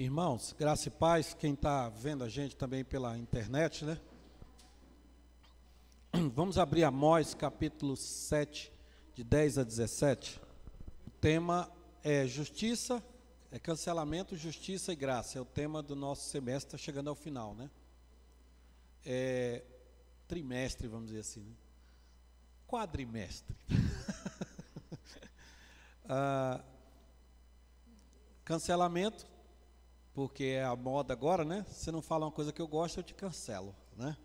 Irmãos, graça e paz, quem está vendo a gente também pela internet, né? Vamos abrir Amós capítulo 7, de 10 a 17. O tema é justiça, é cancelamento, justiça e graça. É o tema do nosso semestre, tá chegando ao final, né? É trimestre, vamos dizer assim, né? Quadrimestre. ah, cancelamento, porque é a moda agora, né? Se não fala uma coisa que eu gosto, eu te cancelo, né?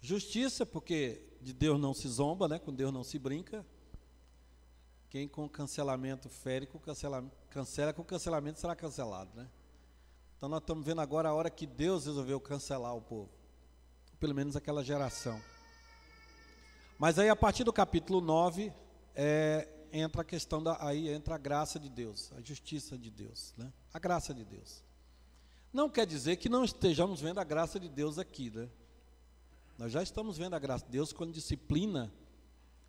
Justiça, porque de Deus não se zomba, né? Com Deus não se brinca. Quem com cancelamento fere, cancelamento, cancela com cancelamento será cancelado, né? Então nós estamos vendo agora a hora que Deus resolveu cancelar o povo. Pelo menos aquela geração. Mas aí a partir do capítulo 9, é, entra a questão da aí entra a graça de Deus, a justiça de Deus, né? A graça de Deus. Não quer dizer que não estejamos vendo a graça de Deus aqui, né? Nós já estamos vendo a graça de Deus quando disciplina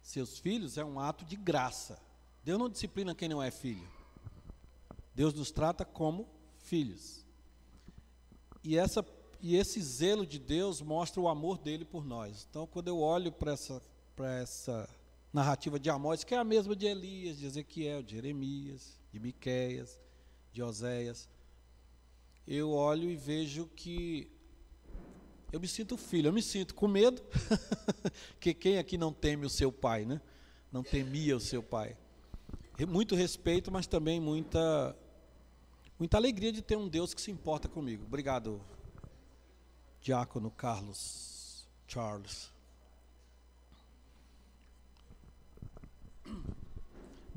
seus filhos, é um ato de graça. Deus não disciplina quem não é filho. Deus nos trata como filhos. E, essa, e esse zelo de Deus mostra o amor dele por nós. Então, quando eu olho para essa, essa narrativa de Amós, que é a mesma de Elias, de Ezequiel, de Jeremias, de Miqueias, de Oséias, eu olho e vejo que eu me sinto filho, eu me sinto com medo, que quem aqui não teme o seu pai, né? Não temia o seu pai. Muito respeito, mas também muita muita alegria de ter um Deus que se importa comigo. Obrigado, Diácono Carlos Charles.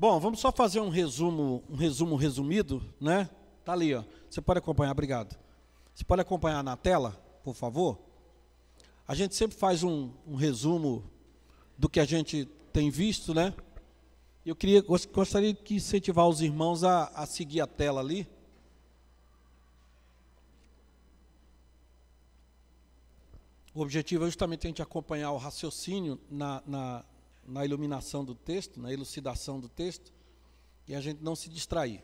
Bom, vamos só fazer um resumo, um resumo resumido, né? Tá ali, ó. Você pode acompanhar, obrigado. Você pode acompanhar na tela, por favor? A gente sempre faz um, um resumo do que a gente tem visto, né? Eu queria, gostaria de incentivar os irmãos a, a seguir a tela ali. O objetivo é justamente a gente acompanhar o raciocínio na, na, na iluminação do texto, na elucidação do texto, e a gente não se distrair.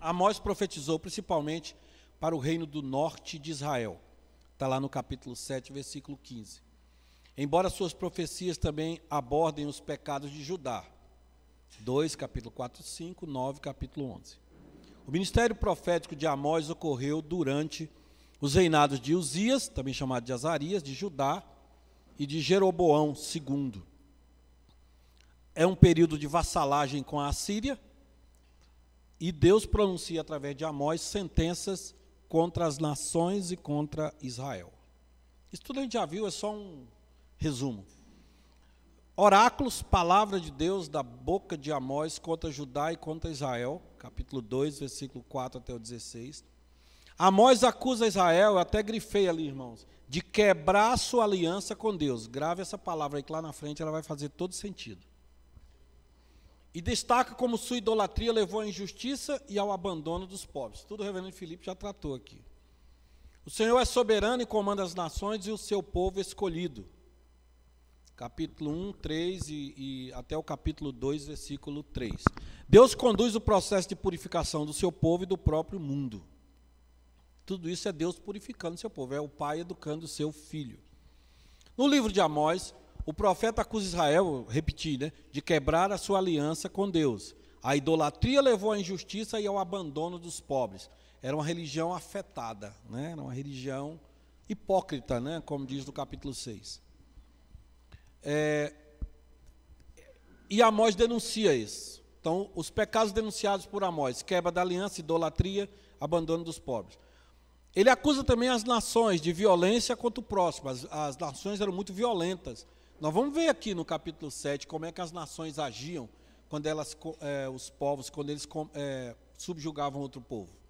Amós profetizou principalmente para o reino do norte de Israel. Está lá no capítulo 7, versículo 15. Embora suas profecias também abordem os pecados de Judá. 2, capítulo 4, 5, 9, capítulo 11. O ministério profético de Amós ocorreu durante os reinados de Uzias, também chamado de Azarias, de Judá, e de Jeroboão II. É um período de vassalagem com a Assíria, e Deus pronuncia através de Amós sentenças contra as nações e contra Israel. Isso tudo a gente já viu, é só um resumo. Oráculos, palavra de Deus da boca de Amós contra Judá e contra Israel, capítulo 2, versículo 4 até o 16. Amós acusa Israel, eu até grifei ali, irmãos, de quebrar sua aliança com Deus. Grave essa palavra aí que lá na frente ela vai fazer todo sentido. E destaca como sua idolatria levou à injustiça e ao abandono dos pobres. Tudo o reverendo Filipe já tratou aqui. O Senhor é soberano e comanda as nações e o seu povo escolhido. Capítulo 1, 3 e, e até o capítulo 2, versículo 3. Deus conduz o processo de purificação do seu povo e do próprio mundo. Tudo isso é Deus purificando seu povo, é o pai educando seu filho. No livro de Amós, o profeta acusa Israel, repetir, né, de quebrar a sua aliança com Deus. A idolatria levou à injustiça e ao abandono dos pobres. Era uma religião afetada, né, era uma religião hipócrita, né, como diz no capítulo 6. É, e Amós denuncia isso. Então, os pecados denunciados por Amós, quebra da aliança, idolatria, abandono dos pobres. Ele acusa também as nações de violência contra o próximo. As, as, nações eram muito violentas. Nós vamos ver aqui no capítulo 7 como é que as nações agiam quando elas, é, os povos, quando eles é, subjugavam outro povo.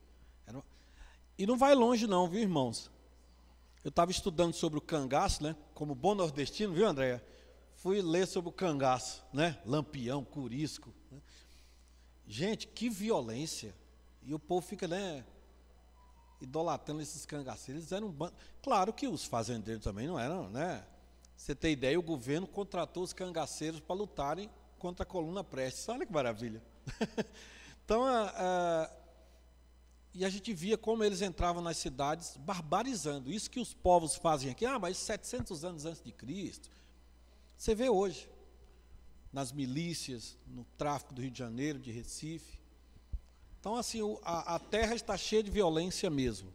E não vai longe não, viu, irmãos? Eu estava estudando sobre o cangaço, né? Como bom nordestino, viu, Andréia? Fui ler sobre o cangaço, né? Lampião, curisco. Né? Gente, que violência. E o povo fica, né? Idolatrando esses cangaceiros. Eles eram um Claro que os fazendeiros também não eram, né? Você tem ideia, o governo contratou os cangaceiros para lutarem contra a coluna Prestes. Olha que maravilha. Então, a, a, e a gente via como eles entravam nas cidades barbarizando. Isso que os povos fazem aqui, ah, mas 700 anos antes de Cristo. Você vê hoje, nas milícias, no tráfico do Rio de Janeiro, de Recife. Então, assim, a, a terra está cheia de violência mesmo.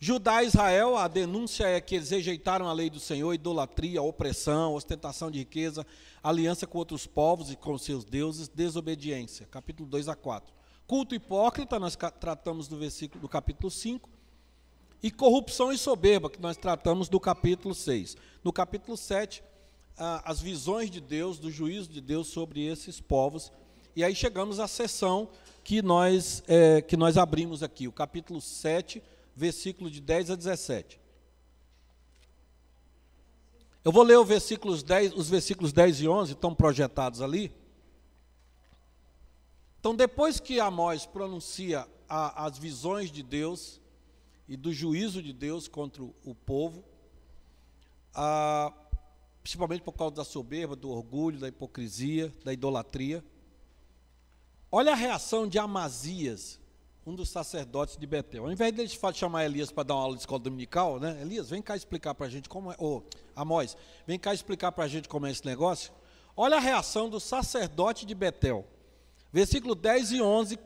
Judá e Israel, a denúncia é que eles rejeitaram a lei do Senhor, idolatria, opressão, ostentação de riqueza, aliança com outros povos e com seus deuses, desobediência. Capítulo 2 a 4. Culto hipócrita, nós tratamos do versículo do capítulo 5. E corrupção e soberba, que nós tratamos do capítulo 6. No capítulo 7, as visões de Deus, do juízo de Deus sobre esses povos. E aí chegamos à sessão que nós, é, que nós abrimos aqui, o capítulo 7, versículo de 10 a 17. Eu vou ler versículos 10, os versículos 10 e 11, estão projetados ali. Então, depois que Amós pronuncia a, as visões de Deus e do juízo de Deus contra o povo, a, principalmente por causa da soberba, do orgulho, da hipocrisia, da idolatria, olha a reação de Amazias, um dos sacerdotes de Betel. Ao invés de chamar Elias para dar uma aula de escola dominical, né? Elias, vem cá explicar para a gente como é. Ô, Amós, vem cá explicar para a gente como é esse negócio. Olha a reação do sacerdote de Betel. Versículo 10 e 11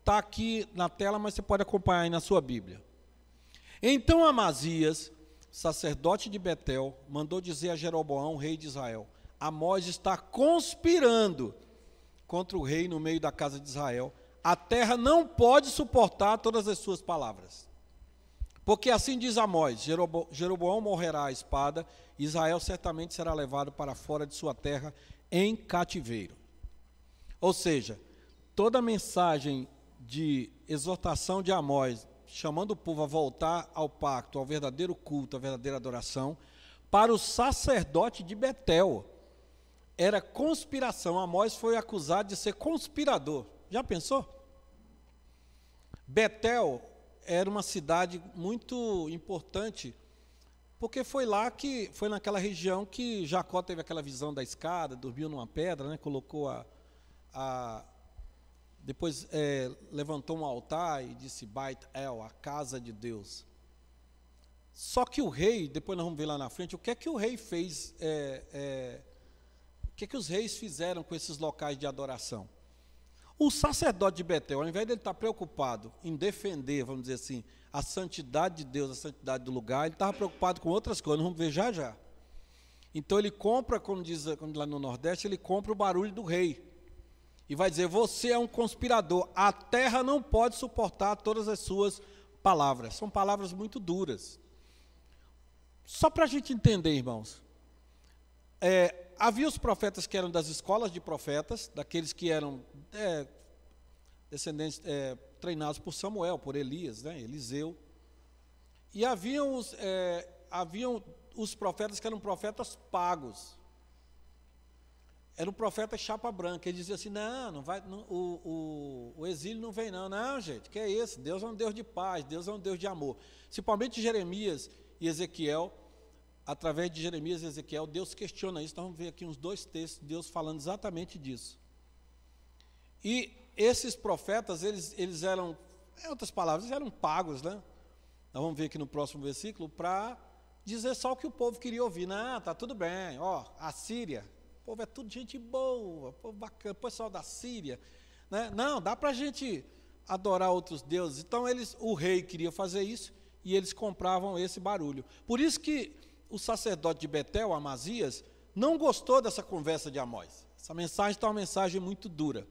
está aqui na tela, mas você pode acompanhar aí na sua Bíblia. Então Amazias, sacerdote de Betel, mandou dizer a Jeroboão, rei de Israel: Amós está conspirando contra o rei no meio da casa de Israel a terra não pode suportar todas as suas palavras. Porque assim diz Amós: Jerobo, Jeroboão morrerá à espada, Israel certamente será levado para fora de sua terra em cativeiro. Ou seja, toda a mensagem de exortação de Amós, chamando o povo a voltar ao pacto, ao verdadeiro culto, à verdadeira adoração, para o sacerdote de Betel, era conspiração. Amós foi acusado de ser conspirador. Já pensou? Betel era uma cidade muito importante, porque foi lá que, foi naquela região que Jacó teve aquela visão da escada, dormiu numa pedra, né, colocou a, a depois é, levantou um altar e disse Bait El, a casa de Deus. Só que o rei, depois nós vamos ver lá na frente, o que é que o rei fez, é, é, que é que os reis fizeram com esses locais de adoração? O sacerdote de Betel, ao invés de ele estar preocupado em defender, vamos dizer assim, a santidade de Deus, a santidade do lugar, ele estava preocupado com outras coisas, vamos ver já já. Então ele compra, como diz como lá no Nordeste, ele compra o barulho do rei. E vai dizer: Você é um conspirador, a terra não pode suportar todas as suas palavras. São palavras muito duras. Só para a gente entender, irmãos. É, havia os profetas que eram das escolas de profetas, daqueles que eram é, descendentes é, treinados por Samuel, por Elias, né, Eliseu. E haviam os, é, haviam os profetas que eram profetas pagos. Era um profeta chapa branca. Ele dizia assim: não, não vai, não, o, o, o, exílio não vem, não. Não, gente, que é isso? Deus é um Deus de paz, Deus é um Deus de amor. Principalmente Jeremias e Ezequiel, através de Jeremias e Ezequiel, Deus questiona isso. Então vamos ver aqui uns dois textos, Deus falando exatamente disso. E esses profetas, eles, eles eram, em outras palavras, eram pagos, né? Nós vamos ver aqui no próximo versículo, para dizer só o que o povo queria ouvir. Não, tá tudo bem, ó, a Síria, o povo é tudo gente boa, povo bacana, pessoal da Síria. Né? Não, dá para a gente adorar outros deuses. Então eles, o rei queria fazer isso e eles compravam esse barulho. Por isso que o sacerdote de Betel, Amazias, não gostou dessa conversa de Amós. Essa mensagem está uma mensagem muito dura.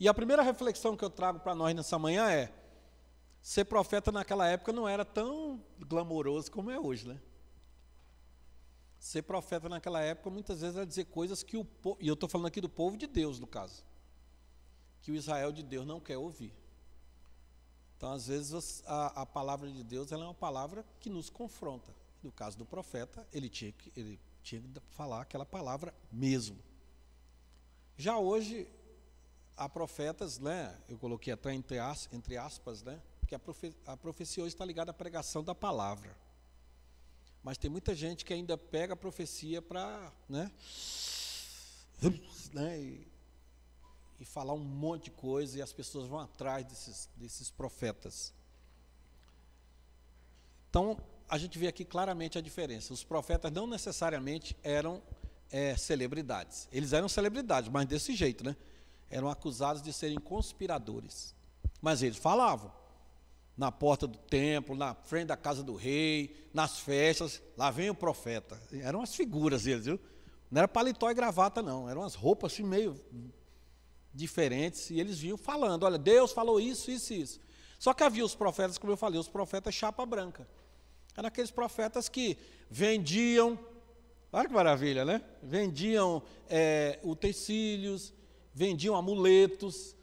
E a primeira reflexão que eu trago para nós nessa manhã é: ser profeta naquela época não era tão glamouroso como é hoje, né? Ser profeta naquela época muitas vezes era dizer coisas que o povo, e eu estou falando aqui do povo de Deus, no caso, que o Israel de Deus não quer ouvir. Então, às vezes, a, a palavra de Deus é uma palavra que nos confronta. No caso do profeta, ele tinha que, ele tinha que falar aquela palavra mesmo. Já hoje, há profetas, né? Eu coloquei até entre, as, entre aspas, né? Que a, profe, a profecia hoje está ligada à pregação da palavra. Mas tem muita gente que ainda pega a profecia para, né? né e, e falar um monte de coisa e as pessoas vão atrás desses, desses profetas. Então, a gente vê aqui claramente a diferença. Os profetas não necessariamente eram é, celebridades. Eles eram celebridades, mas desse jeito, né? Eram acusados de serem conspiradores. Mas eles falavam. Na porta do templo, na frente da casa do rei, nas festas, lá vem o profeta. Eram as figuras eles, viu? Não era paletó e gravata, não. Eram as roupas assim meio diferentes. E eles vinham falando: olha, Deus falou isso, isso e isso. Só que havia os profetas, como eu falei, os profetas chapa branca. Eram aqueles profetas que vendiam, olha que maravilha, né? Vendiam é, utensílios, vendiam amuletos.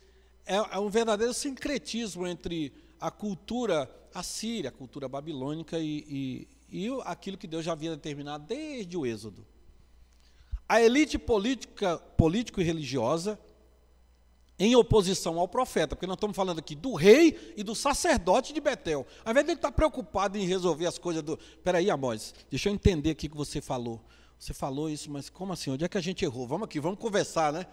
É, é um verdadeiro sincretismo entre a cultura assíria, a cultura babilônica e, e, e aquilo que Deus já havia determinado desde o Êxodo. A elite política, político e religiosa em oposição ao profeta, porque nós estamos falando aqui do rei e do sacerdote de Betel. Ao invés de ele estar preocupado em resolver as coisas do. Peraí, Amós, deixa eu entender aqui o que você falou. Você falou isso, mas como assim? Onde é que a gente errou? Vamos aqui, vamos conversar, né?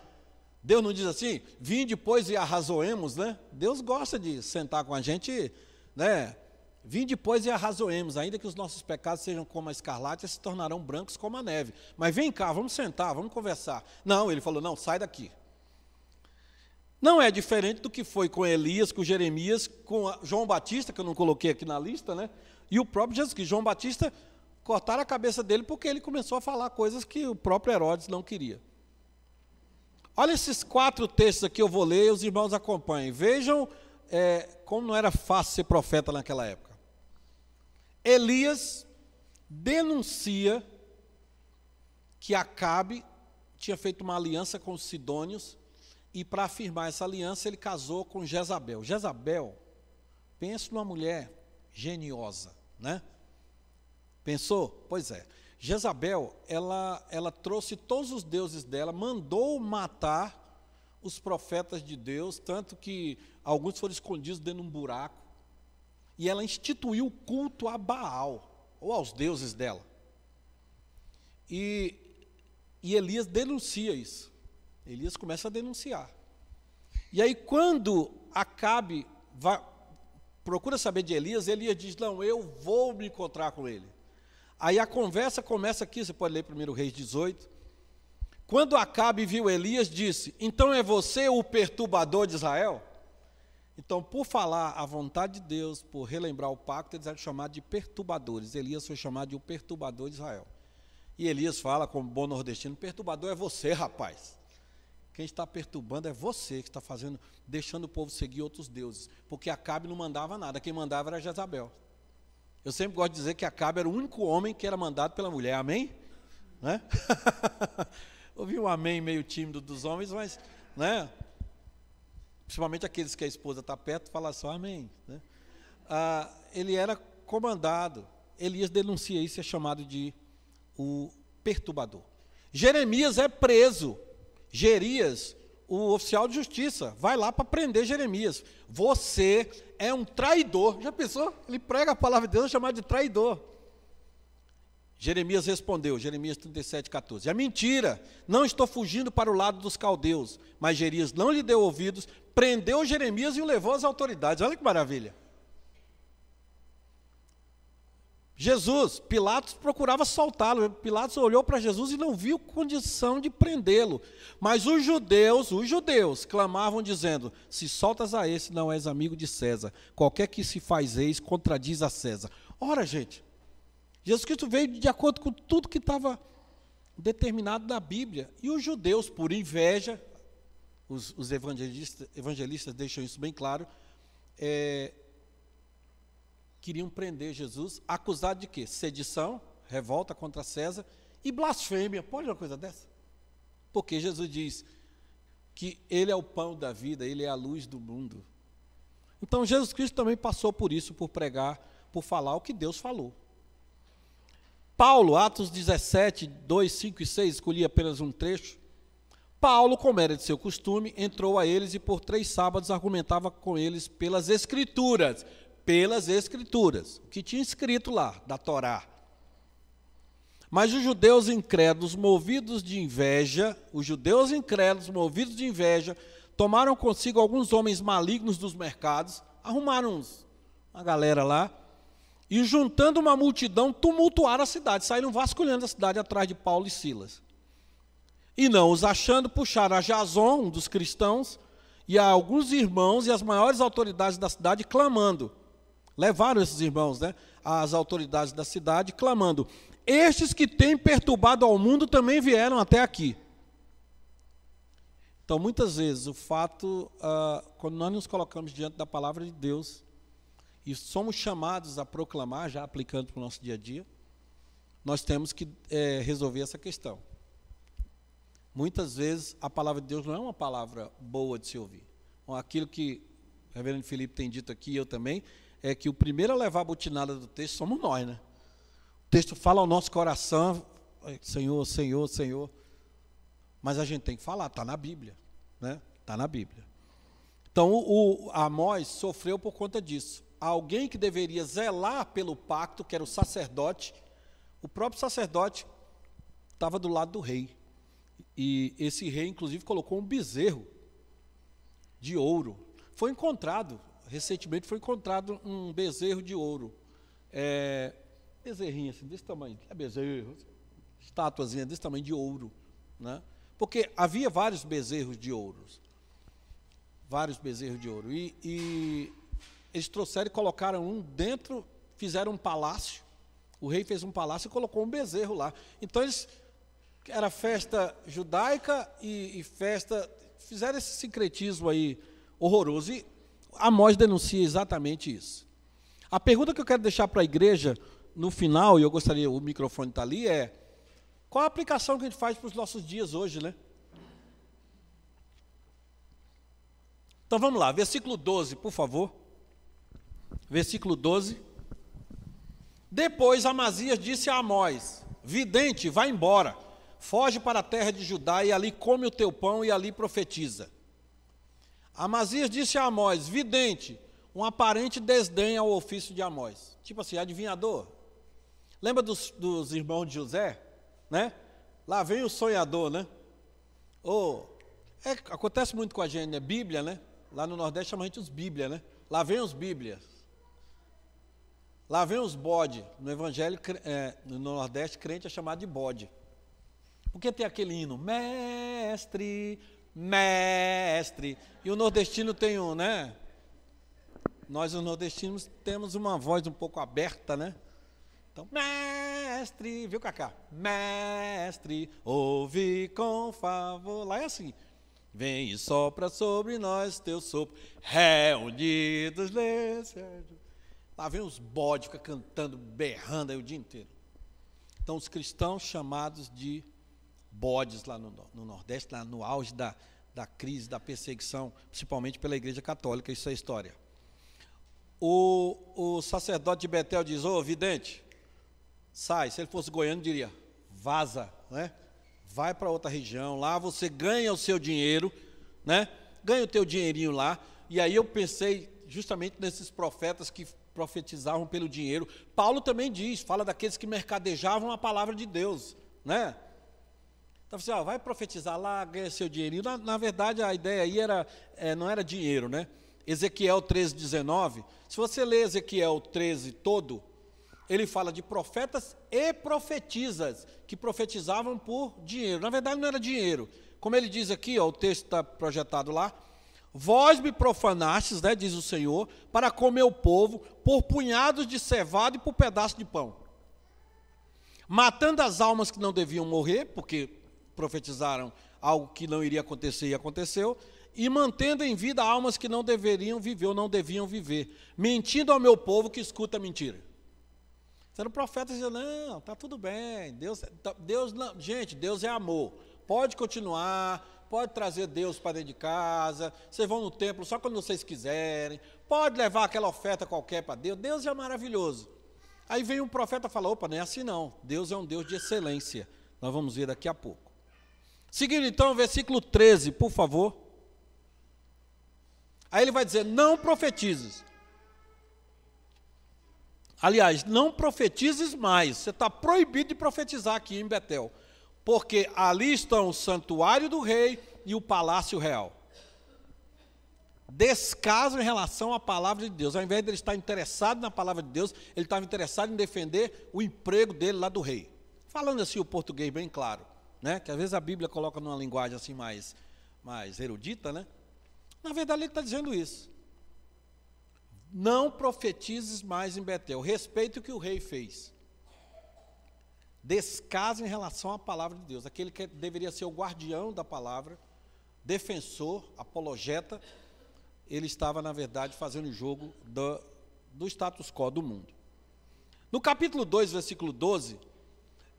Deus não diz assim, vim depois e arrazoemos, né? Deus gosta de sentar com a gente, né? Vim depois e arrazoemos, ainda que os nossos pecados sejam como a escarlate, se tornarão brancos como a neve. Mas vem cá, vamos sentar, vamos conversar. Não, ele falou, não, sai daqui. Não é diferente do que foi com Elias, com Jeremias, com João Batista, que eu não coloquei aqui na lista, né? E o próprio Jesus Cristo. João Batista cortaram a cabeça dele porque ele começou a falar coisas que o próprio Herodes não queria. Olha esses quatro textos aqui, eu vou ler e os irmãos acompanhem. Vejam é, como não era fácil ser profeta naquela época. Elias denuncia que Acabe tinha feito uma aliança com os sidônios e para afirmar essa aliança, ele casou com Jezabel. Jezabel, pense numa mulher geniosa, né? Pensou? Pois é. Jezabel, ela, ela trouxe todos os deuses dela, mandou matar os profetas de Deus, tanto que alguns foram escondidos dentro de um buraco. E ela instituiu o culto a Baal, ou aos deuses dela. E, e Elias denuncia isso. Elias começa a denunciar. E aí, quando Acabe vai, procura saber de Elias, Elias diz: Não, eu vou me encontrar com ele. Aí a conversa começa aqui, você pode ler primeiro Reis 18. Quando Acabe viu Elias, disse: Então é você o perturbador de Israel? Então, por falar a vontade de Deus, por relembrar o pacto, eles eram chamados de perturbadores. Elias foi chamado de o perturbador de Israel. E Elias fala, como bom nordestino: perturbador é você, rapaz. Quem está perturbando é você que está fazendo, deixando o povo seguir outros deuses. Porque Acabe não mandava nada, quem mandava era Jezabel. Eu sempre gosto de dizer que Acabe era o único homem que era mandado pela mulher, amém? Né? Ouvi um amém meio tímido dos homens, mas, né? Principalmente aqueles que a esposa está perto, fala só amém. Né? Ah, ele era comandado. Elias denuncia isso, é chamado de o perturbador. Jeremias é preso Gerias, o oficial de justiça, vai lá para prender Jeremias. Você é um traidor. Já pensou? Ele prega a palavra de Deus é chamado de traidor. Jeremias respondeu, Jeremias 37, 14. É mentira, não estou fugindo para o lado dos caldeus. Mas Jeremias não lhe deu ouvidos, prendeu Jeremias e o levou às autoridades. Olha que maravilha. Jesus, Pilatos procurava soltá-lo. Pilatos olhou para Jesus e não viu condição de prendê-lo. Mas os judeus, os judeus, clamavam dizendo: Se soltas a esse, não és amigo de César. Qualquer que se faz eis, contradiz a César. Ora, gente, Jesus Cristo veio de acordo com tudo que estava determinado na Bíblia. E os judeus, por inveja, os, os evangelistas, evangelistas, deixam isso bem claro, é, queriam prender Jesus, acusado de quê? Sedição, revolta contra César e blasfêmia. Pode uma coisa dessa? Porque Jesus diz que Ele é o pão da vida, Ele é a luz do mundo. Então Jesus Cristo também passou por isso, por pregar, por falar o que Deus falou. Paulo, Atos 17, 2, 5 e 6, escolhi apenas um trecho. Paulo, como era de seu costume, entrou a eles e por três sábados argumentava com eles pelas Escrituras pelas Escrituras, o que tinha escrito lá, da Torá. Mas os judeus incrédulos, movidos de inveja, os judeus incrédulos, movidos de inveja, tomaram consigo alguns homens malignos dos mercados, arrumaram uns, uma galera lá, e juntando uma multidão, tumultuaram a cidade, saíram vasculhando a cidade atrás de Paulo e Silas. E não os achando, puxaram a Jason, um dos cristãos, e a alguns irmãos e as maiores autoridades da cidade, clamando. Levaram esses irmãos, né? As autoridades da cidade, clamando: Estes que têm perturbado ao mundo também vieram até aqui. Então, muitas vezes, o fato, ah, quando nós nos colocamos diante da palavra de Deus, e somos chamados a proclamar, já aplicando para o nosso dia a dia, nós temos que é, resolver essa questão. Muitas vezes a palavra de Deus não é uma palavra boa de se ouvir. Aquilo que o reverendo Felipe tem dito aqui, eu também, é que o primeiro a levar a butinada do texto somos nós, né? O texto fala ao nosso coração, Senhor, Senhor, Senhor. Mas a gente tem que falar, está na Bíblia, né? Está na Bíblia. Então, o, o Amós sofreu por conta disso alguém que deveria zelar pelo pacto, que era o sacerdote, o próprio sacerdote estava do lado do rei. E esse rei, inclusive, colocou um bezerro de ouro. Foi encontrado, recentemente foi encontrado um bezerro de ouro. É, bezerrinho assim, desse tamanho, é bezerro, estátuazinha desse tamanho de ouro. Né? Porque havia vários bezerros de ouro. Vários bezerros de ouro. E, e eles trouxeram e colocaram um dentro, fizeram um palácio. O rei fez um palácio e colocou um bezerro lá. Então eles era festa judaica e, e festa fizeram esse sincretismo aí horroroso e Amós denuncia exatamente isso. A pergunta que eu quero deixar para a igreja no final, e eu gostaria, o microfone está ali, é qual a aplicação que a gente faz para os nossos dias hoje, né? Então vamos lá, versículo 12, por favor versículo 12. Depois Amazias disse a Amós: Vidente, vai embora, foge para a terra de Judá e ali come o teu pão e ali profetiza. Amazias disse a Amós: Vidente, um aparente desdém ao ofício de Amós. Tipo assim, adivinhador. Lembra dos, dos irmãos de José? Né? Lá vem o sonhador, né? Ou, é, acontece muito com a gente, né? Bíblia, né? Lá no Nordeste chama a gente os Bíblia, né? Lá vem os Bíblias. Lá vem os bode. No Evangelho, é, no Nordeste, crente é chamado de bode. Porque tem aquele hino, mestre, mestre. E o nordestino tem um, né? Nós, os nordestinos, temos uma voz um pouco aberta, né? Então, mestre, viu, Cacá? Mestre, ouve com favor. Lá é assim. Vem e sopra sobre nós teu sopro, reunidos nesse Lá vem os bodes, fica cantando, berrando aí o dia inteiro. Então, os cristãos chamados de bodes lá no, no Nordeste, lá no auge da, da crise, da perseguição, principalmente pela Igreja Católica, isso é história. O, o sacerdote de Betel diz: Ô, oh, vidente, sai. Se ele fosse goiano, diria: vaza, né? Vai para outra região, lá você ganha o seu dinheiro, né? Ganha o teu dinheirinho lá. E aí eu pensei justamente nesses profetas que profetizavam pelo dinheiro. Paulo também diz, fala daqueles que mercadejavam a palavra de Deus, né? Então, assim, ó, vai profetizar lá, ganha seu dinheirinho. Na, na verdade, a ideia aí era, é, não era dinheiro, né? Ezequiel 13, 19. Se você ler Ezequiel 13 todo, ele fala de profetas e profetisas que profetizavam por dinheiro. Na verdade, não era dinheiro. Como ele diz aqui, ó, o texto está projetado lá, Vós me profanastes, né, diz o Senhor, para comer o povo por punhados de cevada e por pedaço de pão. Matando as almas que não deviam morrer, porque profetizaram algo que não iria acontecer e aconteceu, e mantendo em vida almas que não deveriam viver ou não deviam viver, mentindo ao meu povo que escuta mentira. Sendo profeta dizendo, não, está tudo bem, Deus, tá, Deus não, gente, Deus é amor, pode continuar, pode trazer Deus para dentro de casa, vocês vão no templo só quando vocês quiserem, pode levar aquela oferta qualquer para Deus, Deus é maravilhoso. Aí vem um profeta e fala: opa, não é assim não, Deus é um Deus de excelência. Nós vamos ver daqui a pouco. Seguindo então o versículo 13, por favor. Aí ele vai dizer: não profetizes. Aliás, não profetizes mais. Você está proibido de profetizar aqui em Betel porque ali estão o santuário do rei e o palácio real. descaso em relação à palavra de Deus. Ao invés de ele estar interessado na palavra de Deus, ele estava interessado em defender o emprego dele lá do rei. Falando assim o português bem claro, né? Que às vezes a Bíblia coloca numa linguagem assim mais, mais erudita, né? Na verdade ele está dizendo isso. Não profetizes mais em Betel. Respeite o que o rei fez. Descaso em relação à palavra de Deus. Aquele que deveria ser o guardião da palavra, defensor, apologeta, ele estava, na verdade, fazendo o jogo do, do status quo do mundo. No capítulo 2, versículo 12,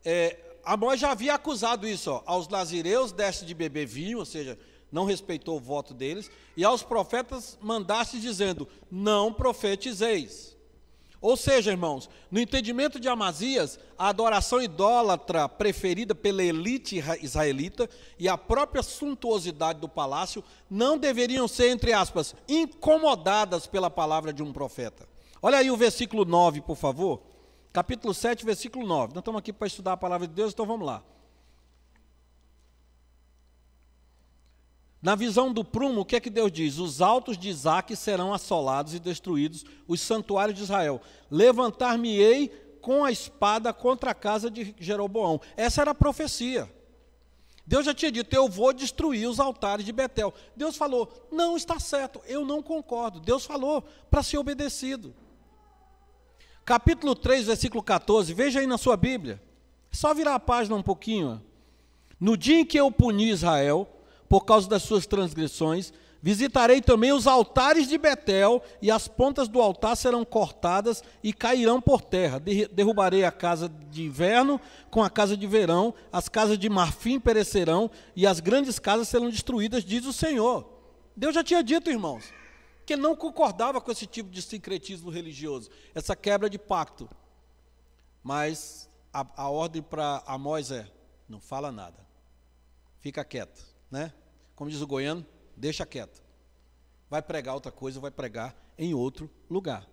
é, Amós já havia acusado isso, ó, aos nazireus deste de beber vinho, ou seja, não respeitou o voto deles, e aos profetas mandaste dizendo: Não profetizeis. Ou seja, irmãos, no entendimento de Amazias, a adoração idólatra preferida pela elite israelita e a própria suntuosidade do palácio não deveriam ser, entre aspas, incomodadas pela palavra de um profeta. Olha aí o versículo 9, por favor. Capítulo 7, versículo 9. Nós estamos aqui para estudar a palavra de Deus, então vamos lá. Na visão do prumo, o que é que Deus diz? Os altos de Isaac serão assolados e destruídos, os santuários de Israel. Levantar-me-ei com a espada contra a casa de Jeroboão. Essa era a profecia. Deus já tinha dito: Eu vou destruir os altares de Betel. Deus falou: Não está certo, eu não concordo. Deus falou para ser obedecido. Capítulo 3, versículo 14, veja aí na sua Bíblia. É só virar a página um pouquinho. No dia em que eu puni Israel, por causa das suas transgressões. Visitarei também os altares de Betel, e as pontas do altar serão cortadas e cairão por terra. Derrubarei a casa de inverno com a casa de verão, as casas de marfim perecerão, e as grandes casas serão destruídas, diz o Senhor. Deus já tinha dito, irmãos, que não concordava com esse tipo de sincretismo religioso, essa quebra de pacto. Mas a, a ordem para Amós é: não fala nada, fica quieto, né? como diz o goiano, deixa quieto. Vai pregar outra coisa, vai pregar em outro lugar.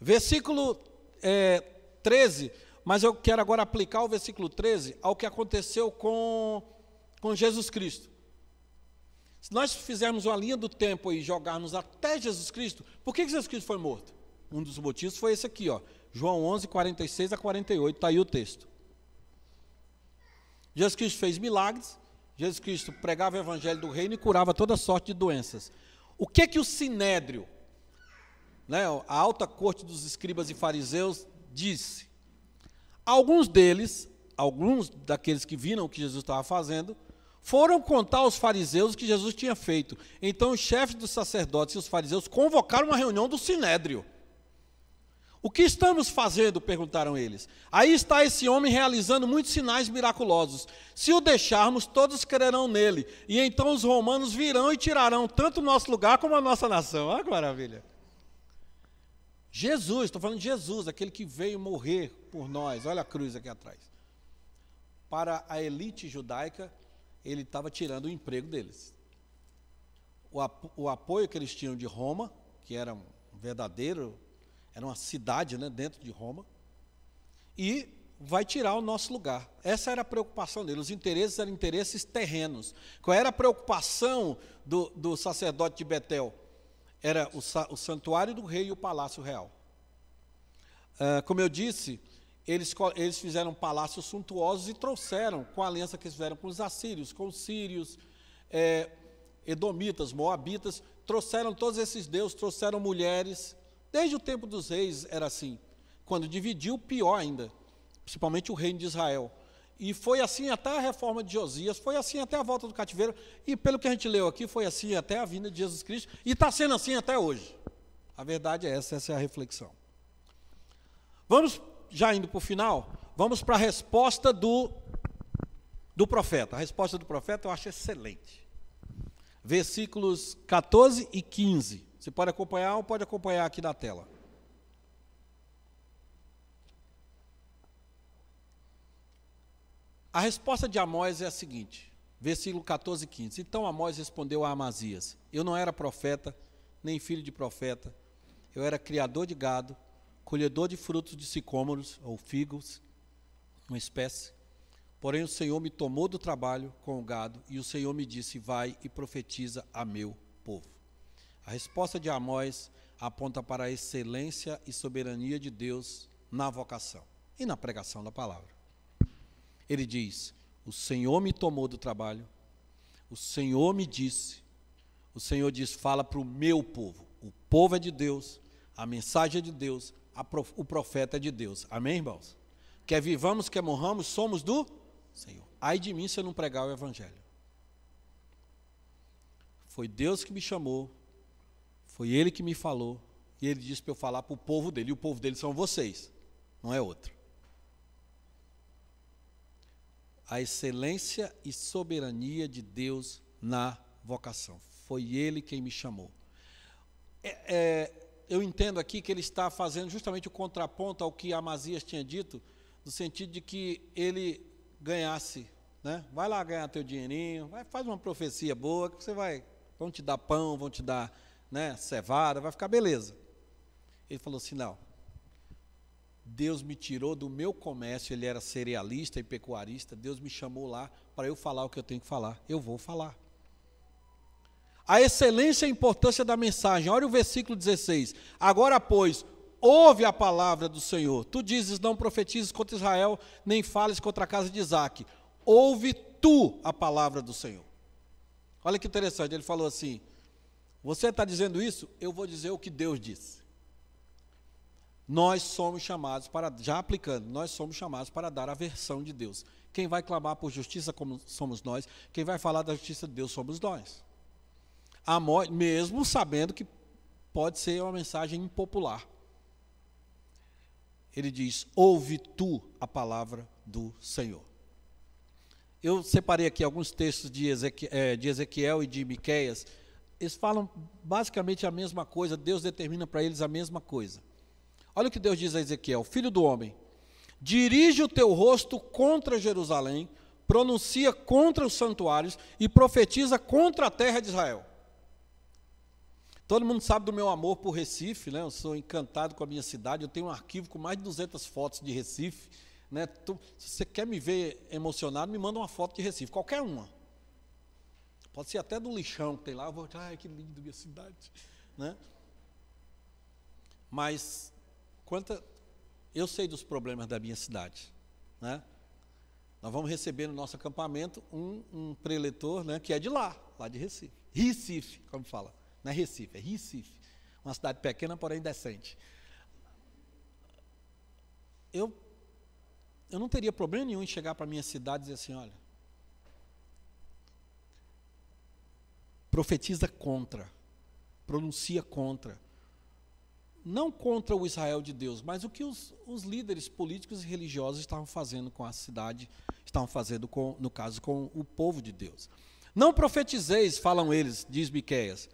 Versículo é, 13, mas eu quero agora aplicar o versículo 13 ao que aconteceu com, com Jesus Cristo. Se nós fizermos uma linha do tempo e jogarmos até Jesus Cristo, por que Jesus Cristo foi morto? Um dos motivos foi esse aqui, ó, João 11, 46 a 48, está aí o texto. Jesus Cristo fez milagres, Jesus Cristo pregava o evangelho do reino e curava toda sorte de doenças. O que que o sinédrio, né, a alta corte dos escribas e fariseus, disse? Alguns deles, alguns daqueles que viram o que Jesus estava fazendo, foram contar aos fariseus o que Jesus tinha feito. Então os chefes dos sacerdotes e os fariseus convocaram uma reunião do sinédrio. O que estamos fazendo? perguntaram eles. Aí está esse homem realizando muitos sinais miraculosos. Se o deixarmos, todos crerão nele. E então os romanos virão e tirarão tanto o nosso lugar como a nossa nação. Olha que maravilha. Jesus, estou falando de Jesus, aquele que veio morrer por nós. Olha a cruz aqui atrás. Para a elite judaica, ele estava tirando o emprego deles. O, o apoio que eles tinham de Roma, que era um verdadeiro era uma cidade né, dentro de Roma, e vai tirar o nosso lugar. Essa era a preocupação dele. Os interesses eram interesses terrenos. Qual era a preocupação do, do sacerdote de Betel? Era o, o, santuário do rei e o palácio real. Uh, como eu disse, eles, eles fizeram palácios suntuosos e trouxeram, com a aliança que eles fizeram com os assírios, com os sírios, é, edomitas, moabitas, trouxeram todos esses deuses, trouxeram mulheres, Desde o tempo dos reis era assim. Quando dividiu, pior ainda, principalmente o reino de Israel. E foi assim até a reforma de Josias, foi assim até a volta do cativeiro, e pelo que a gente leu aqui, foi assim até a vinda de Jesus Cristo, e está sendo assim até hoje. A verdade é essa, essa é a reflexão. Vamos, já indo para o final, vamos para a resposta do, do profeta. A resposta do profeta eu acho excelente. Versículos 14 e 15. Você pode acompanhar ou pode acompanhar aqui na tela. A resposta de Amós é a seguinte, versículo 14 e 15. Então Amós respondeu a Amazias: Eu não era profeta, nem filho de profeta. Eu era criador de gado, colhedor de frutos de sicômoros ou figos, uma espécie. Porém o Senhor me tomou do trabalho com o gado, e o Senhor me disse: Vai e profetiza a meu povo. A resposta de Amós aponta para a excelência e soberania de Deus na vocação e na pregação da palavra. Ele diz: O Senhor me tomou do trabalho, o Senhor me disse, o Senhor diz: fala para o meu povo. O povo é de Deus, a mensagem é de Deus, prof, o profeta de Deus. Amém, irmãos? Quer vivamos, quer morramos, somos do Senhor. Ai de mim se eu não pregar o Evangelho. Foi Deus que me chamou, foi Ele que me falou, e Ele disse para eu falar para o povo dele, e o povo dele são vocês, não é outro. A excelência e soberania de Deus na vocação. Foi Ele quem me chamou. É, é, eu entendo aqui que ele está fazendo justamente o contraponto ao que Amazias tinha dito, no sentido de que ele ganhasse, né? Vai lá ganhar teu dinheirinho, vai, faz uma profecia boa, que você vai, vão te dar pão, vão te dar, né, cevada, vai ficar beleza. Ele falou assim: não. Deus me tirou do meu comércio, ele era cerealista e pecuarista. Deus me chamou lá para eu falar o que eu tenho que falar. Eu vou falar. A excelência e a importância da mensagem. Olha o versículo 16. Agora, pois, ouve a palavra do Senhor. Tu dizes: Não profetizes contra Israel, nem fales contra a casa de Isaac. Ouve tu a palavra do Senhor. Olha que interessante, ele falou assim: Você está dizendo isso? Eu vou dizer o que Deus disse. Nós somos chamados para, já aplicando, nós somos chamados para dar a versão de Deus. Quem vai clamar por justiça como somos nós, quem vai falar da justiça de Deus somos nós. Amós, mesmo sabendo que pode ser uma mensagem impopular. Ele diz: Ouve tu a palavra do Senhor. Eu separei aqui alguns textos de de Ezequiel e de Miqueias. Eles falam basicamente a mesma coisa, Deus determina para eles a mesma coisa. Olha o que Deus diz a Ezequiel: Filho do homem, dirige o teu rosto contra Jerusalém, pronuncia contra os santuários e profetiza contra a terra de Israel. Todo mundo sabe do meu amor por Recife, né? Eu sou encantado com a minha cidade. Eu tenho um arquivo com mais de 200 fotos de Recife, né? Se você quer me ver emocionado, me manda uma foto de Recife, qualquer uma. Pode ser até do lixão que tem lá. Eu vou, ai, que lindo minha cidade, né? Mas quanta eu sei dos problemas da minha cidade, né? Nós vamos receber no nosso acampamento um, um preletor, né, que é de lá, lá de Recife. Recife, como fala. Não é Recife, é Recife. Uma cidade pequena, porém decente. Eu, eu não teria problema nenhum em chegar para minha cidade e dizer assim: olha, profetiza contra, pronuncia contra. Não contra o Israel de Deus, mas o que os, os líderes políticos e religiosos estavam fazendo com a cidade, estavam fazendo, com, no caso, com o povo de Deus. Não profetizeis, falam eles, diz Miqueias,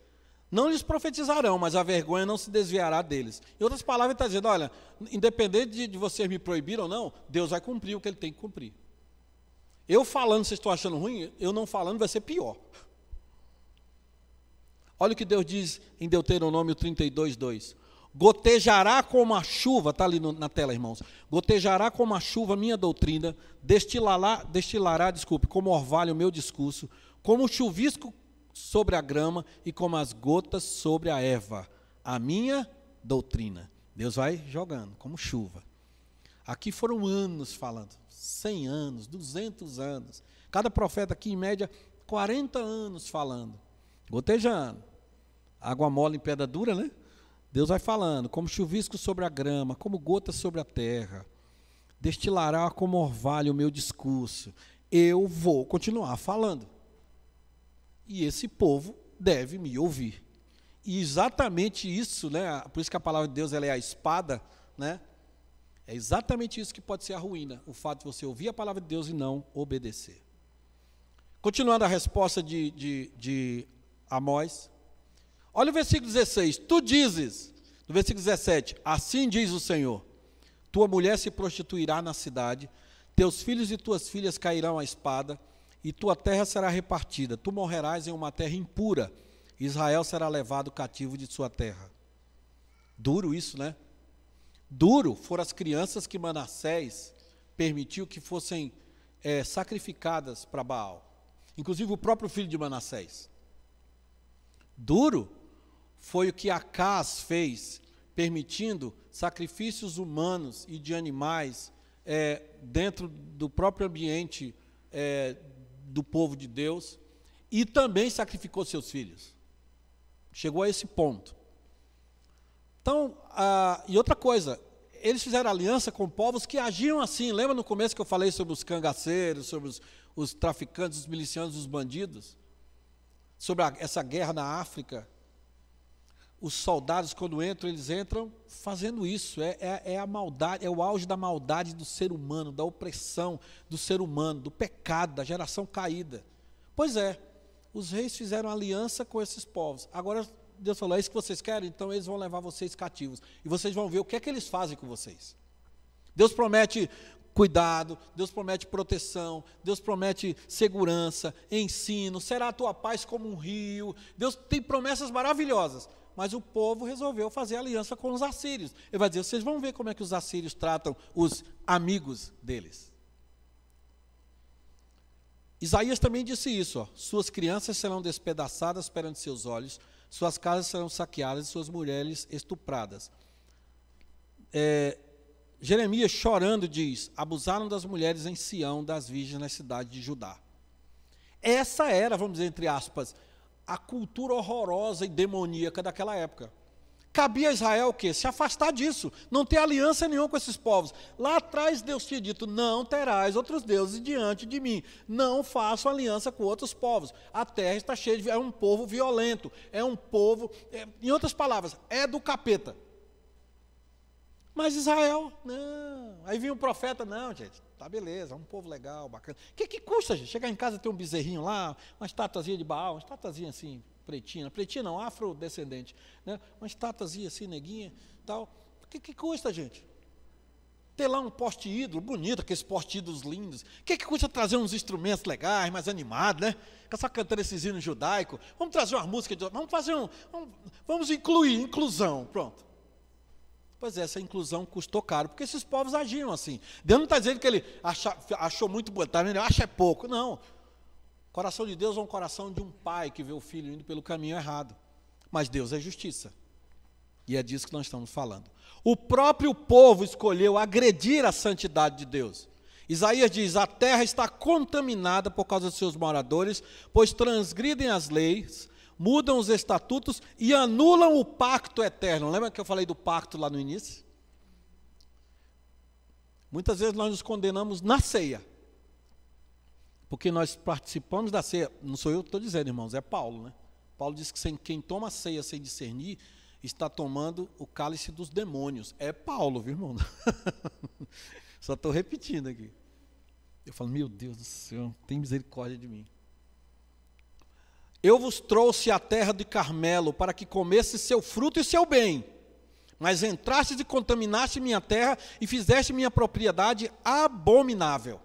não lhes profetizarão, mas a vergonha não se desviará deles. Em outras palavras, ele está dizendo: olha, independente de, de vocês me proibir ou não, Deus vai cumprir o que ele tem que cumprir. Eu falando, vocês estão achando ruim, eu não falando vai ser pior. Olha o que Deus diz em Deuteronômio 32, 2. Gotejará como a chuva, está ali no, na tela, irmãos. Gotejará como a chuva minha doutrina, destilará, destilará, desculpe, como orvalho o meu discurso, como chuvisco sobre a grama e como as gotas sobre a erva. A minha doutrina. Deus vai jogando, como chuva. Aqui foram anos falando, 100 anos, 200 anos. Cada profeta aqui, em média, 40 anos falando, gotejando. Água mole em pedra dura, né? Deus vai falando, como chuvisco sobre a grama, como gotas sobre a terra. Destilará como orvalho o meu discurso. Eu vou continuar falando e esse povo deve me ouvir. E exatamente isso, né? Por isso que a palavra de Deus ela é a espada, né? É exatamente isso que pode ser a ruína, o fato de você ouvir a palavra de Deus e não obedecer. Continuando a resposta de, de, de Amós, olha o versículo 16: Tu dizes, no versículo 17: Assim diz o Senhor: Tua mulher se prostituirá na cidade, teus filhos e tuas filhas cairão à espada, e tua terra será repartida. Tu morrerás em uma terra impura. Israel será levado cativo de sua terra. Duro isso, né? Duro foram as crianças que Manassés permitiu que fossem é, sacrificadas para Baal. Inclusive o próprio filho de Manassés. duro foi o que Acas fez, permitindo sacrifícios humanos e de animais é, dentro do próprio ambiente é, do povo de Deus, e também sacrificou seus filhos. Chegou a esse ponto. Então, ah, e outra coisa, eles fizeram aliança com povos que agiam assim. Lembra no começo que eu falei sobre os cangaceiros, sobre os, os traficantes, os milicianos, os bandidos? Sobre a, essa guerra na África? Os soldados, quando entram, eles entram fazendo isso. É, é, é a maldade, é o auge da maldade do ser humano, da opressão do ser humano, do pecado, da geração caída. Pois é, os reis fizeram aliança com esses povos. Agora Deus falou: é isso que vocês querem? Então eles vão levar vocês cativos. E vocês vão ver o que é que eles fazem com vocês. Deus promete cuidado, Deus promete proteção, Deus promete segurança, ensino, será a tua paz como um rio. Deus tem promessas maravilhosas. Mas o povo resolveu fazer aliança com os assírios. Ele vai dizer: vocês vão ver como é que os assírios tratam os amigos deles. Isaías também disse isso: ó, suas crianças serão despedaçadas perante seus olhos, suas casas serão saqueadas e suas mulheres estupradas. É, Jeremias, chorando, diz: Abusaram das mulheres em Sião, das virgens na cidade de Judá. Essa era, vamos dizer, entre aspas, a cultura horrorosa e demoníaca daquela época. Cabia a Israel o quê? Se afastar disso, não ter aliança nenhuma com esses povos. Lá atrás Deus tinha dito: não terás outros deuses diante de mim, não faço aliança com outros povos. A terra está cheia de. É um povo violento, é um povo. É, em outras palavras, é do capeta. Mas Israel, não. Aí vinha um profeta, não, gente, tá beleza, um povo legal, bacana. O que, que custa, gente? Chegar em casa ter um bezerrinho lá, uma estatuazinha de Baal, uma estatuazinha assim, pretinha, pretinha não, afrodescendente, né? uma estatuazinha assim, neguinha, tal. O que, que custa, gente? Ter lá um poste ídolo, bonito, aqueles poste ídolos lindos. O que, que custa trazer uns instrumentos legais, mais animados, né? Ficar só cantando esses hinos judaicos. Vamos trazer uma música, de, vamos fazer um, vamos, vamos incluir, inclusão, pronto. Pois é, essa inclusão custou caro, porque esses povos agiam assim. Deus não está dizendo que ele acha, achou muito bom, tá vendo? Acha é pouco. Não. O coração de Deus é um coração de um pai que vê o filho indo pelo caminho errado. Mas Deus é justiça. E é disso que nós estamos falando. O próprio povo escolheu agredir a santidade de Deus. Isaías diz: A terra está contaminada por causa dos seus moradores, pois transgridem as leis, mudam os estatutos e anulam o pacto eterno. Lembra que eu falei do pacto lá no início? Muitas vezes nós nos condenamos na ceia. Porque nós participamos da ceia, não sou eu que estou dizendo, irmãos, é Paulo, né? Paulo diz que quem toma ceia sem discernir está tomando o cálice dos demônios. É Paulo, viu, irmão? Só estou repetindo aqui. Eu falo, meu Deus do céu, tem misericórdia de mim. Eu vos trouxe à terra de Carmelo para que comesse seu fruto e seu bem. Mas entraste e contaminaste minha terra e fizeste minha propriedade abominável.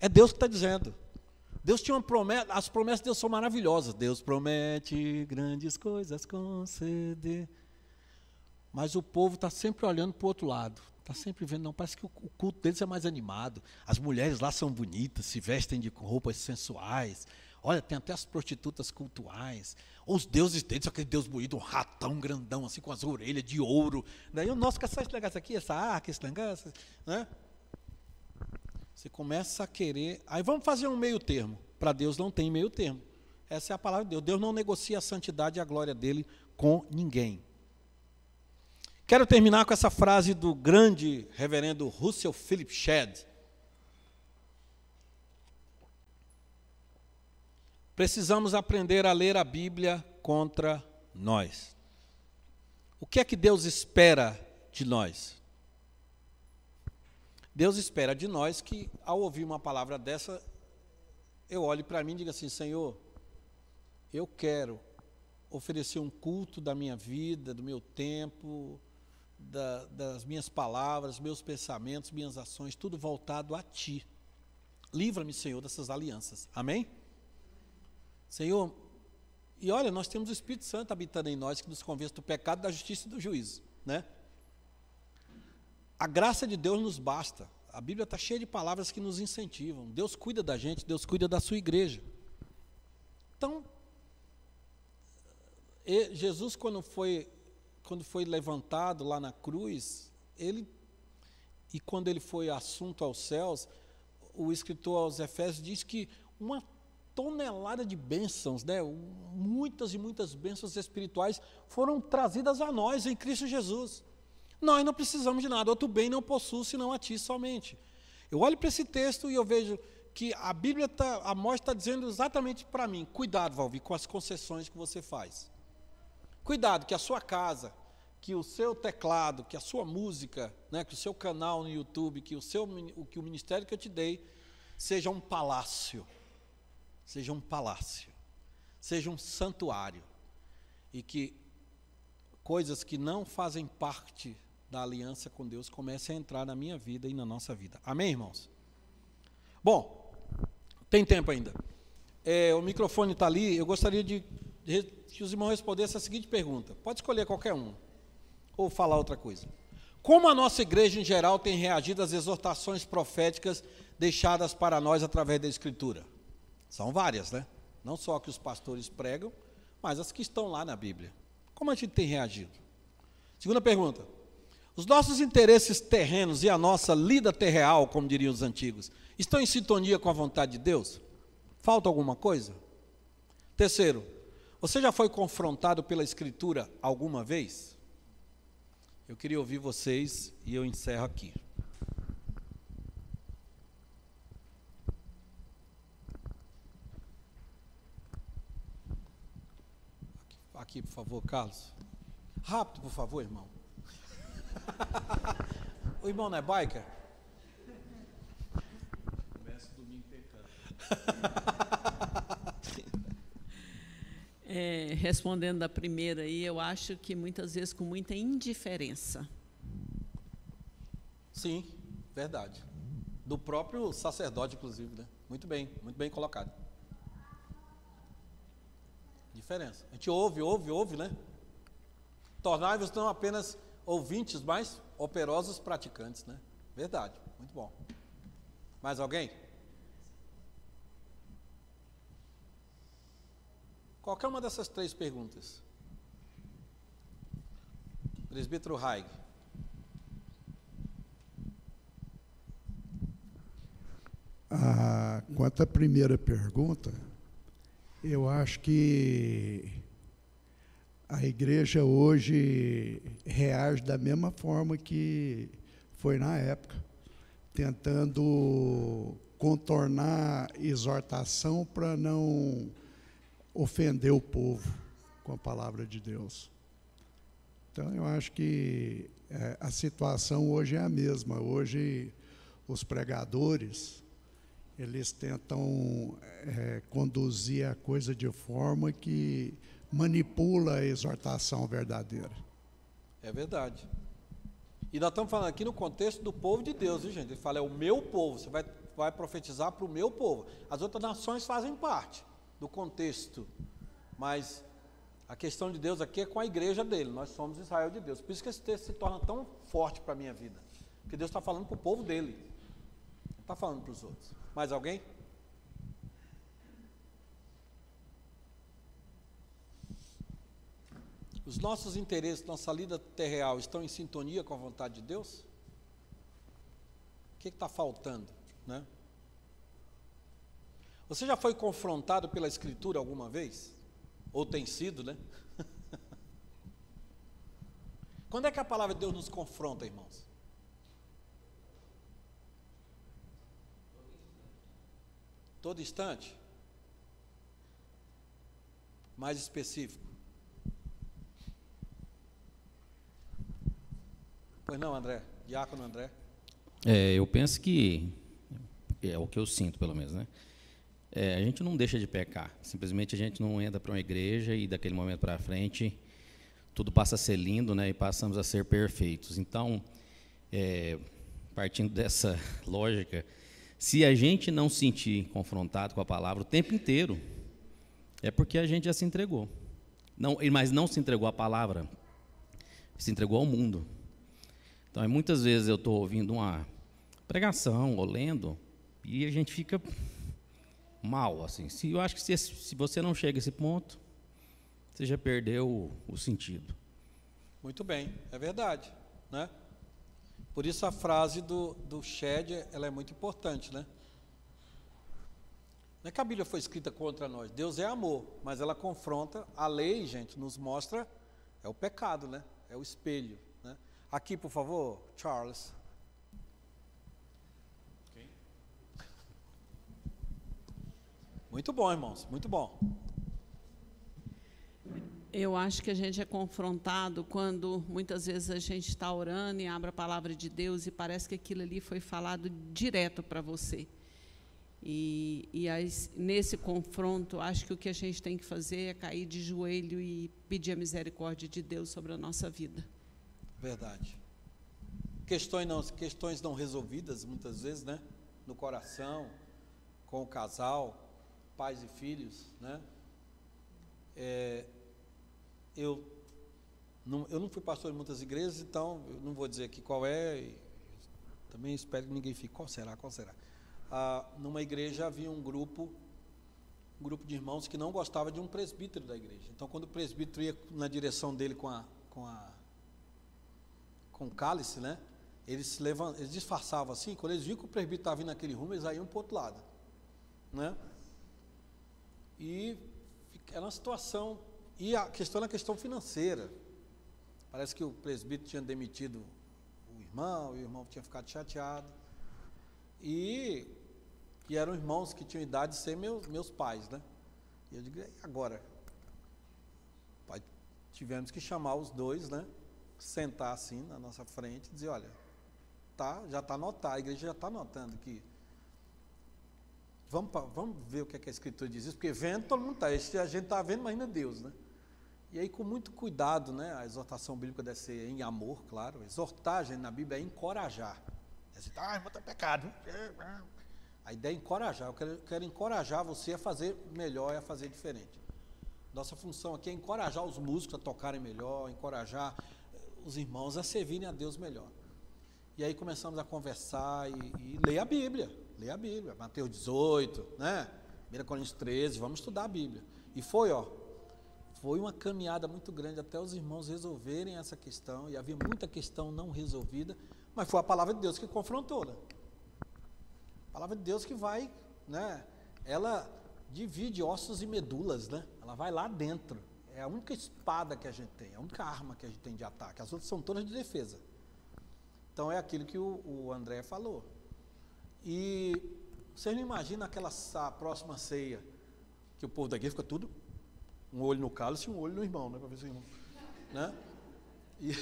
É Deus que está dizendo. Deus tinha uma promessa, as promessas de Deus são maravilhosas. Deus promete grandes coisas conceder. Mas o povo está sempre olhando para o outro lado. Está sempre vendo, não, parece que o culto deles é mais animado. As mulheres lá são bonitas, se vestem de roupas sensuais. Olha, tem até as prostitutas cultuais. Os deuses deles, aquele deus bonito, um ratão grandão, assim, com as orelhas de ouro. Daí o nosso, que essa negócio aqui, essa arca, esse negócio, né? Você começa a querer. Aí vamos fazer um meio termo. Para Deus não tem meio termo. Essa é a palavra de Deus. Deus não negocia a santidade e a glória dele com ninguém. Quero terminar com essa frase do grande reverendo Russell Philip Shedd. Precisamos aprender a ler a Bíblia contra nós. O que é que Deus espera de nós? Deus espera de nós que, ao ouvir uma palavra dessa, eu olhe para mim e diga assim: Senhor, eu quero oferecer um culto da minha vida, do meu tempo, da, das minhas palavras, meus pensamentos, minhas ações, tudo voltado a Ti. Livra-me, Senhor, dessas alianças. Amém? Senhor, e olha, nós temos o Espírito Santo habitando em nós que nos convence do pecado, da justiça e do juízo, né? A graça de Deus nos basta. A Bíblia está cheia de palavras que nos incentivam. Deus cuida da gente, Deus cuida da sua igreja. Então, Jesus, quando foi, quando foi levantado lá na cruz, ele, e quando ele foi assunto aos céus, o escritor aos Efésios diz que uma tonelada de bênçãos, né? muitas e muitas bênçãos espirituais foram trazidas a nós em Cristo Jesus. Nós não precisamos de nada, outro bem não possuo senão a ti somente. Eu olho para esse texto e eu vejo que a Bíblia, tá, a morte está dizendo exatamente para mim: cuidado, Valvi, com as concessões que você faz. Cuidado, que a sua casa, que o seu teclado, que a sua música, né, que o seu canal no YouTube, que o, seu, que o ministério que eu te dei, seja um palácio seja um palácio, seja um santuário, e que coisas que não fazem parte da aliança com Deus comecem a entrar na minha vida e na nossa vida. Amém, irmãos? Bom, tem tempo ainda. É, o microfone está ali. Eu gostaria de, que os irmãos respondessem a seguinte pergunta. Pode escolher qualquer um, ou falar outra coisa. Como a nossa igreja em geral tem reagido às exortações proféticas deixadas para nós através da Escritura? São várias, né? Não só que os pastores pregam, mas as que estão lá na Bíblia. Como a gente tem reagido? Segunda pergunta. Os nossos interesses terrenos e a nossa lida terreal, como diriam os antigos, estão em sintonia com a vontade de Deus? Falta alguma coisa? Terceiro, você já foi confrontado pela Escritura alguma vez? Eu queria ouvir vocês e eu encerro aqui. Aqui, por favor, Carlos. Rápido, por favor, irmão. o irmão não é biker? Começa domingo É, respondendo da primeira aí, eu acho que muitas vezes com muita indiferença. Sim, verdade. Do próprio sacerdote, inclusive, né? Muito bem, muito bem colocado. Diferença. A gente ouve, ouve, ouve, né? Tornai-vos não apenas ouvintes, mas operosos praticantes, né? Verdade, muito bom. Mais alguém? Qualquer uma dessas três perguntas. Presbítero Haig. Ah, quanto à primeira pergunta, eu acho que a igreja hoje reage da mesma forma que foi na época, tentando contornar exortação para não ofender o povo com a palavra de Deus. Então, eu acho que é, a situação hoje é a mesma. Hoje, os pregadores eles tentam é, conduzir a coisa de forma que manipula a exortação verdadeira. É verdade. E nós estamos falando aqui no contexto do povo de Deus, viu, gente? Ele fala, é o meu povo, você vai, vai profetizar para o meu povo. As outras nações fazem parte do contexto, mas a questão de Deus aqui é com a igreja dele, nós somos Israel de Deus. Por isso que esse texto se torna tão forte para a minha vida, porque Deus está falando para o povo dele, não está falando para os outros. Mais alguém? Os nossos interesses, nossa lida terreal estão em sintonia com a vontade de Deus? O que está faltando? Né? Você já foi confrontado pela Escritura alguma vez? Ou tem sido, né? Quando é que a palavra de Deus nos confronta, irmãos? Todo instante? Mais específico. Pois não, André? Diácono André? É, eu penso que é o que eu sinto, pelo menos, né? É, a gente não deixa de pecar. Simplesmente a gente não entra para uma igreja e daquele momento para frente tudo passa a ser lindo, né? E passamos a ser perfeitos. Então, é, partindo dessa lógica, se a gente não se sentir confrontado com a palavra o tempo inteiro, é porque a gente já se entregou. Não, mas não se entregou à palavra, se entregou ao mundo. Então, muitas vezes eu estou ouvindo uma pregação ou lendo e a gente fica mal, assim. Se eu acho que se, se você não chega a esse ponto, você já perdeu o, o sentido. Muito bem, é verdade, né? Por isso a frase do, do Shed, ela é muito importante, né? Não é que a Bíblia foi escrita contra nós. Deus é amor, mas ela confronta. A lei, gente, nos mostra é o pecado, né? É o espelho. Né? Aqui, por favor, Charles. Muito bom, irmãos, muito bom. Eu acho que a gente é confrontado quando muitas vezes a gente está orando e abre a palavra de Deus e parece que aquilo ali foi falado direto para você. E, e as, nesse confronto, acho que o que a gente tem que fazer é cair de joelho e pedir a misericórdia de Deus sobre a nossa vida. Verdade. Questões não, questões não resolvidas, muitas vezes, né? No coração, com o casal, pais e filhos, né? É, eu, não, eu não fui pastor em muitas igrejas, então eu não vou dizer aqui qual é. também espero que ninguém fique. Qual será? Qual será? ah, numa igreja havia um grupo, um grupo de irmãos que não gostava de um presbítero da igreja. Então, quando o presbítero ia na direção dele com a com a com o cálice, né? Eles se eles disfarçavam assim. Quando eles viam que o presbítero estava vindo naquele rumo, eles iam para o outro lado, né? E era uma situação e a questão era a questão financeira. Parece que o presbítero tinha demitido o irmão, e o irmão tinha ficado chateado. E que eram irmãos que tinham idade de ser meus, meus pais, né? E eu digo, e agora? Pai, tivemos que chamar os dois, né? Sentar assim na nossa frente e dizer, olha, tá, já está anotado, a igreja já está anotando que vamos, vamos ver o que, é que a escritura diz isso, porque vendo todo mundo está, a gente está vendo, mas ainda Deus, né? E aí, com muito cuidado, né? A exortação bíblica deve ser em amor, claro. Exortar, gente, na Bíblia é encorajar. É assim, ah, irmão, está pecado. A ideia é encorajar. Eu quero, quero encorajar você a fazer melhor e a fazer diferente. Nossa função aqui é encorajar os músicos a tocarem melhor, encorajar eh, os irmãos a servirem a Deus melhor. E aí começamos a conversar e, e ler a Bíblia. Ler a Bíblia. Mateus 18, né? 1 Coríntios 13, vamos estudar a Bíblia. E foi, ó, foi uma caminhada muito grande até os irmãos resolverem essa questão, e havia muita questão não resolvida, mas foi a palavra de Deus que confrontou, né? A palavra de Deus que vai, né? Ela divide ossos e medulas, né? Ela vai lá dentro. É a única espada que a gente tem, a única arma que a gente tem de ataque. As outras são todas de defesa. Então é aquilo que o, o André falou. E vocês não imaginam aquela próxima ceia que o povo daqui fica tudo um olho no cálice e um olho no irmão, né? Para ver se o irmão, né? E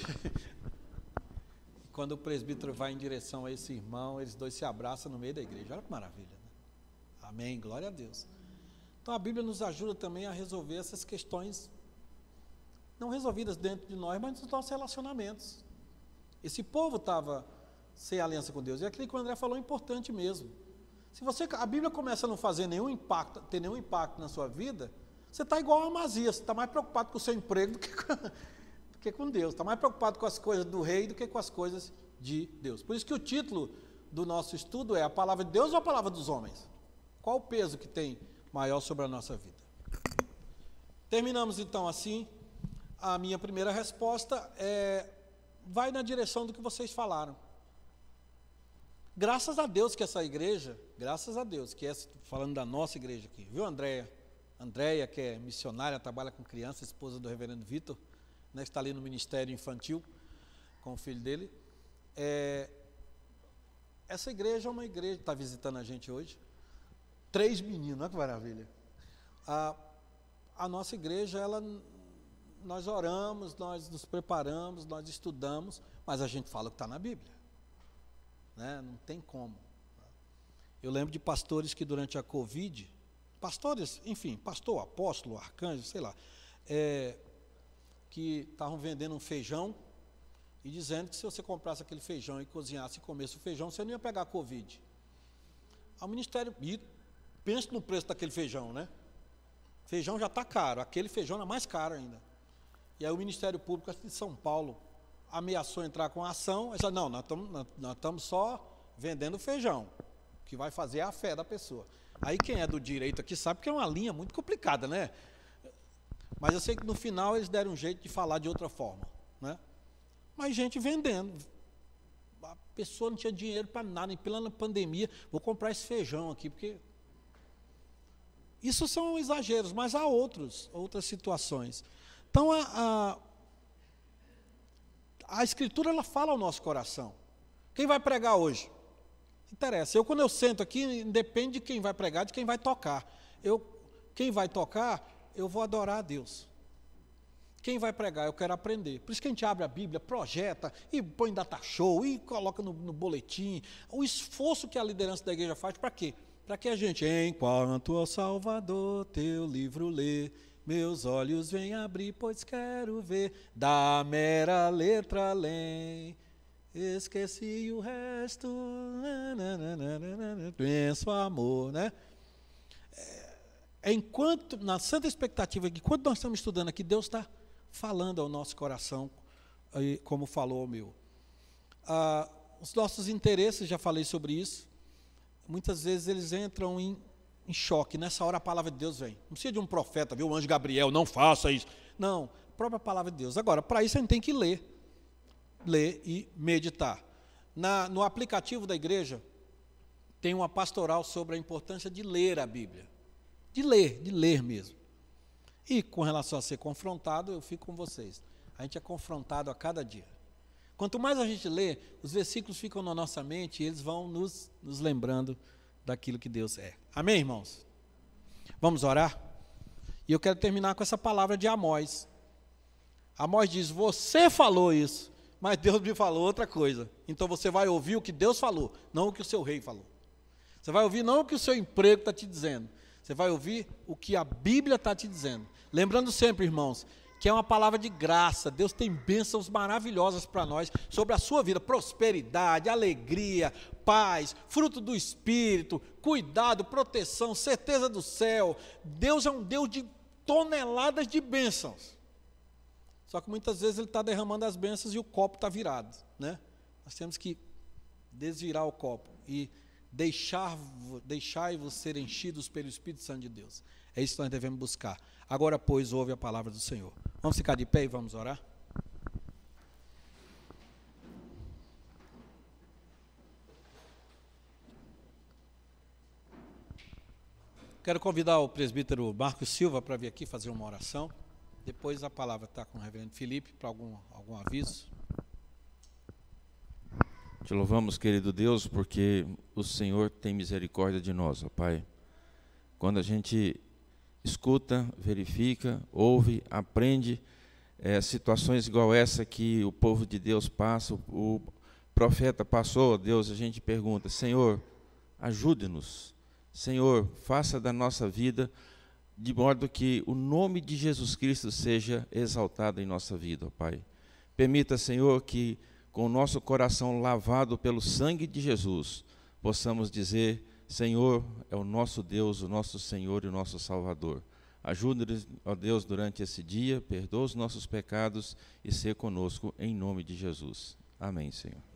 quando o presbítero vai em direção a esse irmão, eles dois se abraçam no meio da igreja. Olha que maravilha. Né? Amém, glória a Deus. Então a Bíblia nos ajuda também a resolver essas questões não resolvidas dentro de nós, mas nos nossos relacionamentos. Esse povo estava sem aliança com Deus. E aquilo que o André falou é importante mesmo. Se você, a Bíblia começa a não fazer nenhum impacto, ter nenhum impacto na sua vida, você está igual a Amazias, está mais preocupado com o seu emprego do que com, do que com Deus. Está mais preocupado com as coisas do rei do que com as coisas de Deus. Por isso que o título do nosso estudo é a palavra de Deus ou a palavra dos homens? Qual o peso que tem maior sobre a nossa vida? Terminamos então assim. A minha primeira resposta é vai na direção do que vocês falaram. Graças a Deus que essa igreja, graças a Deus que essa, falando da nossa igreja aqui, viu, Andréia? Andréia, que é missionária, trabalha com criança, esposa do reverendo Vitor, né, está ali no ministério infantil com o filho dele. É, essa igreja é uma igreja, está visitando a gente hoje. Três meninos, olha que maravilha. A, a nossa igreja, ela, nós oramos, nós nos preparamos, nós estudamos, mas a gente fala o que está na Bíblia. Né? Não tem como. Eu lembro de pastores que durante a Covid, pastores, enfim, pastor, apóstolo, arcanjo, sei lá, é, que estavam vendendo um feijão e dizendo que se você comprasse aquele feijão e cozinhasse e comesse o feijão, você não ia pegar Covid. O Ministério, e pense no preço daquele feijão, né? Feijão já está caro, aquele feijão é mais caro ainda. E aí o Ministério Público de São Paulo ameaçou entrar com a ação, disse, não, nós estamos só vendendo feijão, que vai fazer a fé da pessoa. Aí quem é do direito aqui sabe que é uma linha muito complicada, né? Mas eu sei que no final eles deram um jeito de falar de outra forma. Né? Mas gente vendendo. A pessoa não tinha dinheiro para nada, em plena pandemia. Vou comprar esse feijão aqui, porque. Isso são exageros, mas há outros, outras situações. Então a, a, a Escritura ela fala ao nosso coração. Quem vai pregar hoje? Interessa. Eu, quando eu sento aqui, depende de quem vai pregar, de quem vai tocar. Eu, quem vai tocar, eu vou adorar a Deus. Quem vai pregar, eu quero aprender. Por isso que a gente abre a Bíblia, projeta, e põe data show, e coloca no, no boletim. O esforço que a liderança da igreja faz, para quê? Para que a gente, enquanto ao Salvador teu livro lê, meus olhos vêm abrir, pois quero ver da mera letra além. Esqueci o resto, penso amor, né? É, enquanto, na santa expectativa que quando nós estamos estudando aqui, Deus está falando ao nosso coração, como falou ao meu. Ah, os nossos interesses, já falei sobre isso, muitas vezes eles entram em, em choque. Nessa hora a palavra de Deus vem. Não precisa de um profeta, viu? O anjo Gabriel, não faça isso. Não, a própria palavra de Deus. Agora, para isso a gente tem que ler ler e meditar. Na, no aplicativo da igreja, tem uma pastoral sobre a importância de ler a Bíblia. De ler, de ler mesmo. E com relação a ser confrontado, eu fico com vocês. A gente é confrontado a cada dia. Quanto mais a gente lê, os versículos ficam na nossa mente e eles vão nos, nos lembrando daquilo que Deus é. Amém, irmãos? Vamos orar? E eu quero terminar com essa palavra de Amós. Amós diz: Você falou isso mas Deus me falou outra coisa. Então você vai ouvir o que Deus falou, não o que o seu rei falou. Você vai ouvir não o que o seu emprego está te dizendo. Você vai ouvir o que a Bíblia está te dizendo. Lembrando sempre, irmãos, que é uma palavra de graça. Deus tem bênçãos maravilhosas para nós sobre a sua vida: prosperidade, alegria, paz, fruto do Espírito, cuidado, proteção, certeza do céu. Deus é um Deus de toneladas de bênçãos. Só que muitas vezes ele está derramando as bênçãos e o copo está virado. Né? Nós temos que desvirar o copo e deixar, deixar-vos ser enchidos pelo Espírito Santo de Deus. É isso que nós devemos buscar. Agora, pois, ouve a palavra do Senhor. Vamos ficar de pé e vamos orar? Quero convidar o presbítero Marcos Silva para vir aqui fazer uma oração. Depois a palavra está com o reverendo Felipe para algum, algum aviso. Te louvamos, querido Deus, porque o Senhor tem misericórdia de nós, ó Pai. Quando a gente escuta, verifica, ouve, aprende é, situações igual essa que o povo de Deus passa, o, profeta passou, Deus, a gente pergunta: Senhor, ajude-nos. Senhor, faça da nossa vida de modo que o nome de Jesus Cristo seja exaltado em nossa vida, ó Pai. Permita, Senhor, que com o nosso coração lavado pelo sangue de Jesus, possamos dizer: Senhor é o nosso Deus, o nosso Senhor e o nosso Salvador. Ajude-nos, ó Deus, durante esse dia, perdoa os nossos pecados e ser conosco em nome de Jesus. Amém, Senhor.